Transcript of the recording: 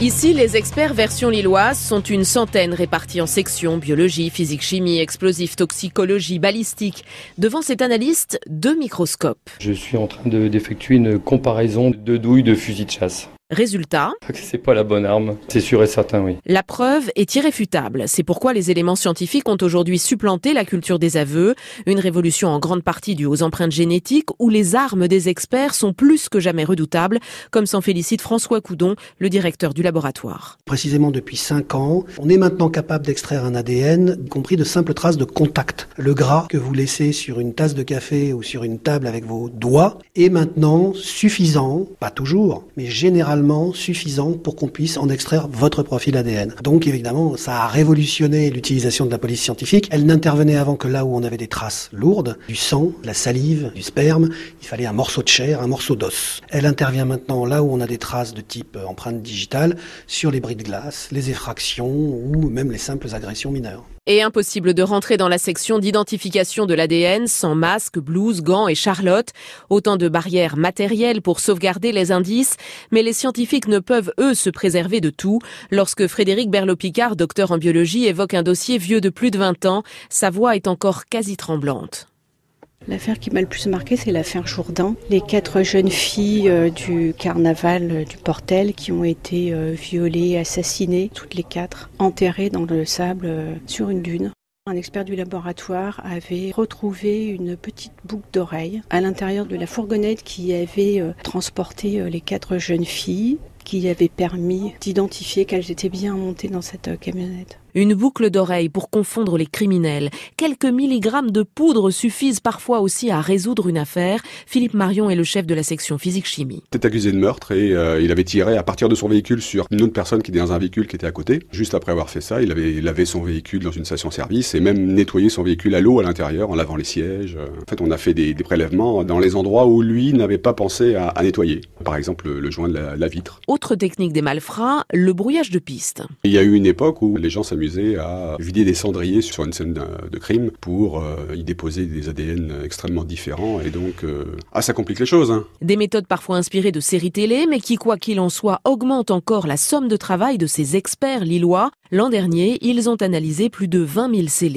Ici, les experts version lilloise sont une centaine répartis en sections biologie, physique, chimie, explosifs, toxicologie, balistique. Devant cet analyste, deux microscopes. Je suis en train d'effectuer une comparaison de douilles de fusil de chasse. Résultat C'est pas la bonne arme, c'est sûr et certain, oui. La preuve est irréfutable. C'est pourquoi les éléments scientifiques ont aujourd'hui supplanté la culture des aveux, une révolution en grande partie due aux empreintes génétiques où les armes des experts sont plus que jamais redoutables, comme s'en félicite François Coudon, le directeur du laboratoire. Précisément depuis 5 ans, on est maintenant capable d'extraire un ADN, y compris de simples traces de contact. Le gras que vous laissez sur une tasse de café ou sur une table avec vos doigts est maintenant suffisant, pas toujours, mais généralement suffisant pour qu'on puisse en extraire votre profil ADN. Donc évidemment, ça a révolutionné l'utilisation de la police scientifique. Elle n'intervenait avant que là où on avait des traces lourdes, du sang, de la salive, du sperme, il fallait un morceau de chair, un morceau d'os. Elle intervient maintenant là où on a des traces de type empreinte digitale sur les bris de glace, les effractions ou même les simples agressions mineures. Et impossible de rentrer dans la section d'identification de l'ADN sans masque, blouse, gants et charlotte. Autant de barrières matérielles pour sauvegarder les indices, mais les scientifiques ne peuvent, eux, se préserver de tout. Lorsque Frédéric Berlot-Picard, docteur en biologie, évoque un dossier vieux de plus de 20 ans, sa voix est encore quasi tremblante. L'affaire qui m'a le plus marqué, c'est l'affaire Jourdain. Les quatre jeunes filles euh, du carnaval euh, du Portel qui ont été euh, violées, assassinées, toutes les quatre, enterrées dans le sable sur une dune. Un expert du laboratoire avait retrouvé une petite boucle d'oreille à l'intérieur de la fourgonnette qui avait transporté les quatre jeunes filles qui avait permis d'identifier qu'elles étaient bien montées dans cette camionnette. Une boucle d'oreille pour confondre les criminels. Quelques milligrammes de poudre suffisent parfois aussi à résoudre une affaire. Philippe Marion est le chef de la section physique-chimie. Il était accusé de meurtre et euh, il avait tiré à partir de son véhicule sur une autre personne qui était dans un véhicule qui était à côté. Juste après avoir fait ça, il avait lavé son véhicule dans une station-service et même nettoyé son véhicule à l'eau à l'intérieur en lavant les sièges. En fait, on a fait des, prélèvements dans les endroits où lui n'avait pas pensé à, nettoyer. Par exemple, le, joint de la, la vitre. Autre technique des malfrats, le brouillage de piste. Il y a eu une époque où les gens s'amusaient à vider des cendriers sur une scène de crime pour euh, y déposer des ADN extrêmement différents et donc euh, ah ça complique les choses. Hein. Des méthodes parfois inspirées de séries télé mais qui quoi qu'il en soit augmentent encore la somme de travail de ces experts lillois. L'an dernier, ils ont analysé plus de 20 000 scellés.